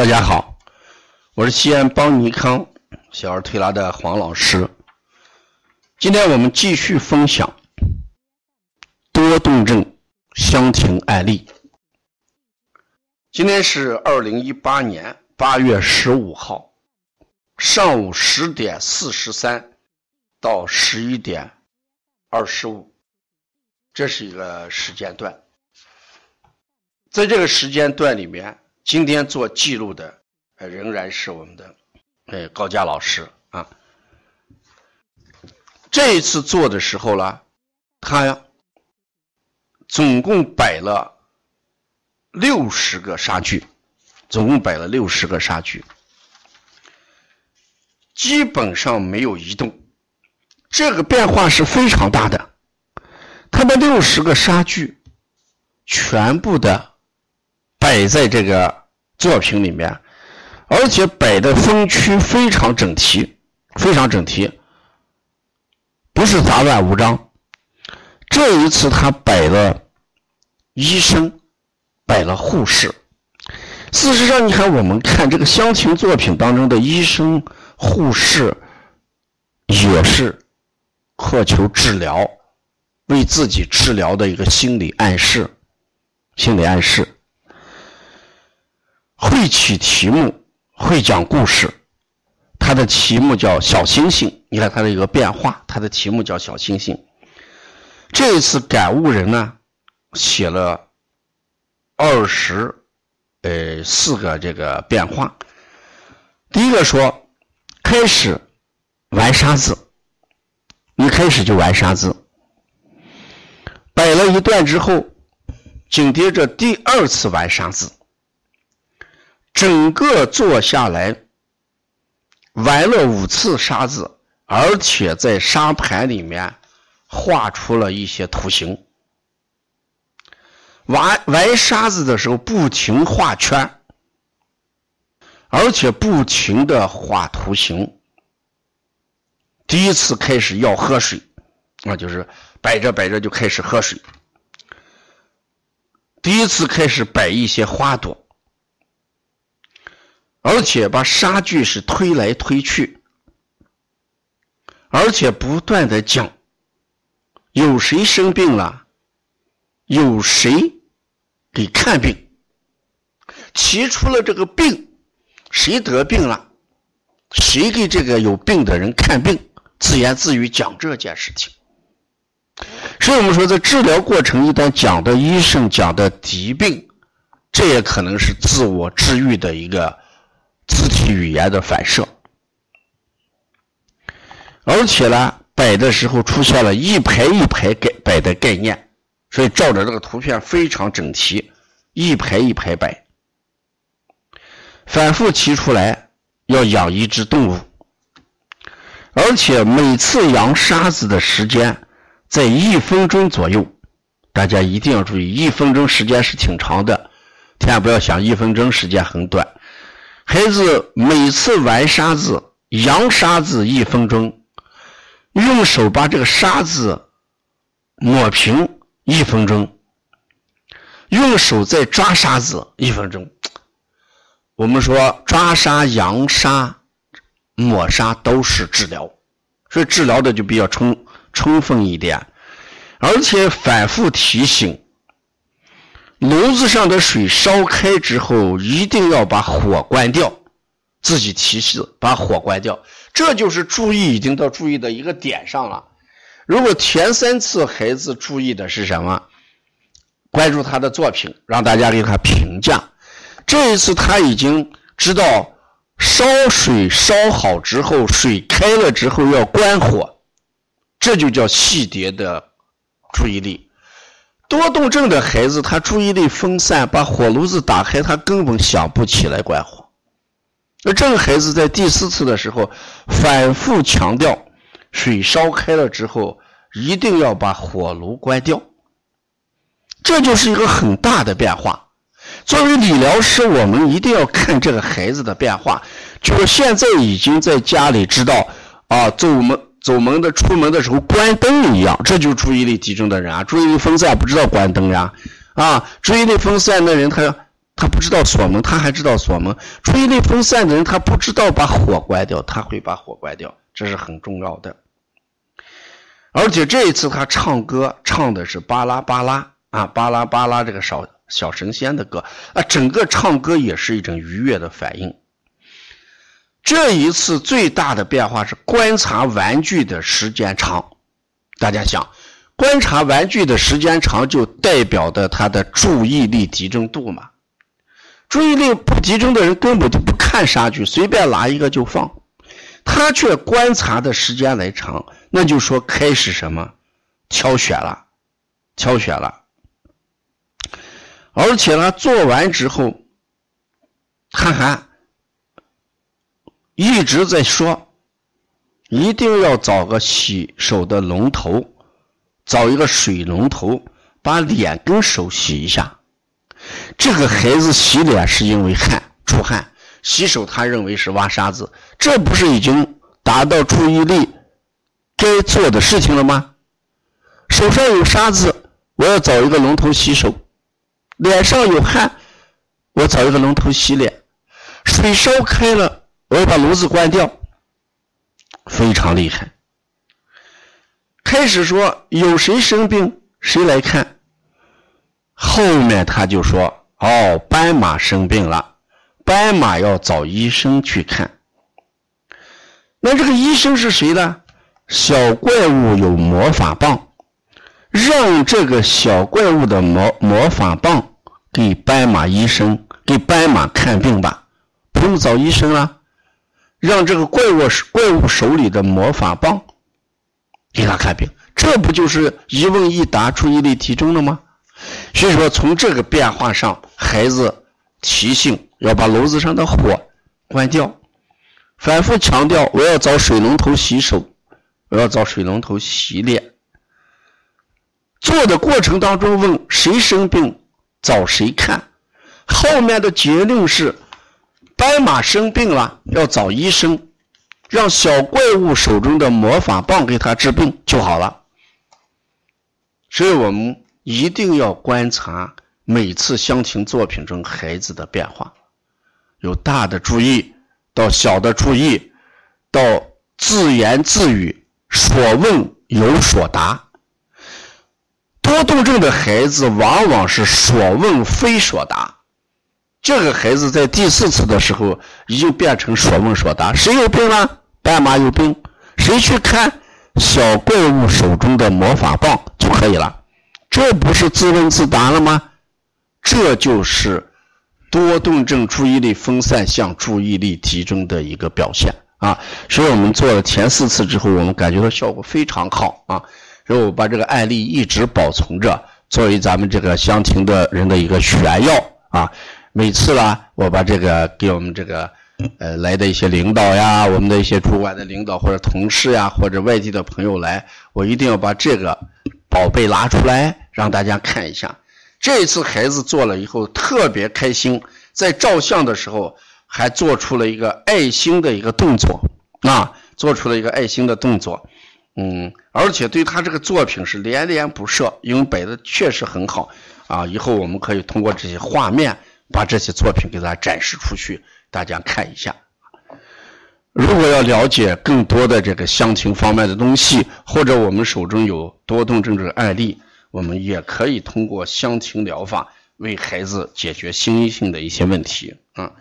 大家好，我是西安邦尼康小儿推拿的黄老师。今天我们继续分享多动症相庭案例。今天是二零一八年八月十五号上午十点四十三到十一点二十五，这是一个时间段。在这个时间段里面。今天做记录的，呃，仍然是我们的，呃，高佳老师啊。这一次做的时候呢，他呀，总共摆了六十个杀具，总共摆了六十个杀具，基本上没有移动，这个变化是非常大的。他的六十个杀具，全部的摆在这个。作品里面，而且摆的分区非常整齐，非常整齐，不是杂乱无章。这一次他摆了医生，摆了护士。事实上，你看我们看这个乡情作品当中的医生、护士，也是渴求治疗，为自己治疗的一个心理暗示，心理暗示。会起题目，会讲故事。他的题目叫小星星，你看他的一个变化，他的题目叫小星星。这一次感悟人呢，写了二十呃四个这个变化。第一个说，开始玩沙子，一开始就玩沙子，摆了一段之后，紧接着第二次玩沙子。整个做下来，玩了五次沙子，而且在沙盘里面画出了一些图形。玩玩沙子的时候不停画圈，而且不停的画图形。第一次开始要喝水，那就是摆着摆着就开始喝水。第一次开始摆一些花朵。而且把杀具是推来推去，而且不断的讲，有谁生病了，有谁给看病，提出了这个病，谁得病了，谁给这个有病的人看病，自言自语讲这件事情。所以我们说，在治疗过程一旦讲的医生讲的疾病，这也可能是自我治愈的一个。肢体语言的反射，而且呢，摆的时候出现了一排一排摆摆的概念，所以照着这个图片非常整齐，一排一排摆。反复提出来要养一只动物，而且每次养沙子的时间在一分钟左右，大家一定要注意，一分钟时间是挺长的，千万不要想一分钟时间很短。孩子每次玩沙子，扬沙子一分钟，用手把这个沙子抹平一分钟，用手再抓沙子一分钟。我们说抓沙、扬沙、抹沙都是治疗，所以治疗的就比较充充分一点，而且反复提醒。炉子上的水烧开之后，一定要把火关掉。自己提示把火关掉，这就是注意已经到注意的一个点上了。如果前三次孩子注意的是什么？关注他的作品，让大家给他评价。这一次他已经知道烧水烧好之后，水开了之后要关火，这就叫细节的注意力。多动症的孩子，他注意力分散，把火炉子打开，他根本想不起来关火。那这个孩子在第四次的时候，反复强调，水烧开了之后，一定要把火炉关掉。这就是一个很大的变化。作为理疗师，我们一定要看这个孩子的变化。就是现在已经在家里知道啊，做我们。走门的出门的时候关灯一样，这就注意力集中的人啊，注意力分散不知道关灯呀，啊，注意力分散的人他他不知道锁门，他还知道锁门。注意力分散的人，他不知道把火关掉，他会把火关掉，这是很重要的。而且这一次他唱歌唱的是巴拉巴拉啊，巴拉巴拉这个小小神仙的歌啊，整个唱歌也是一种愉悦的反应。这一次最大的变化是观察玩具的时间长，大家想，观察玩具的时间长就代表的他的注意力集中度嘛。注意力不集中的人根本就不看杀剧，随便拿一个就放。他却观察的时间来长，那就说开始什么挑选了，挑选了。而且呢，做完之后，他还一直在说，一定要找个洗手的龙头，找一个水龙头，把脸跟手洗一下。这个孩子洗脸是因为汗出汗，洗手他认为是挖沙子，这不是已经达到注意力该做的事情了吗？手上有沙子，我要找一个龙头洗手；脸上有汗，我找一个龙头洗脸；水烧开了，我把炉子关掉。非常厉害。开始说有谁生病，谁来看。后面他就说：“哦，斑马生病了，斑马要找医生去看。那这个医生是谁呢？小怪物有魔法棒，让这个小怪物的魔魔法棒给斑马医生给斑马看病吧，不用找医生了，让这个怪物怪物手里的魔法棒给他看病，这不就是一问一答，注意力集中了吗？”所以说，从这个变化上，孩子提醒要把炉子上的火关掉，反复强调我要找水龙头洗手，我要找水龙头洗脸。做的过程当中问谁生病，找谁看。后面的结论是，斑马生病了要找医生，让小怪物手中的魔法棒给他治病就好了。所以我们。一定要观察每次乡情作品中孩子的变化，由大的注意到小的注意，到自言自语、所问有所答。多动症的孩子往往是所问非所答，这个孩子在第四次的时候已经变成所问所答。谁有病了？斑马有病。谁去看小怪物手中的魔法棒就可以了。这不是自问自答了吗？这就是多动症注意力分散向注意力集中的一个表现啊！所以我们做了前四次之后，我们感觉到效果非常好啊！所以我把这个案例一直保存着，作为咱们这个相庭的人的一个炫耀啊！每次呢，我把这个给我们这个呃来的一些领导呀，我们的一些主管的领导或者同事呀，或者外地的朋友来，我一定要把这个。宝贝拿出来让大家看一下，这次孩子做了以后特别开心，在照相的时候还做出了一个爱心的一个动作啊，做出了一个爱心的动作，嗯，而且对他这个作品是连连不舍，因为摆的确实很好啊。以后我们可以通过这些画面把这些作品给大家展示出去，大家看一下。如果要了解更多的这个乡情方面的东西，或者我们手中有多动症这个案例，我们也可以通过乡情疗法为孩子解决心理性的一些问题啊。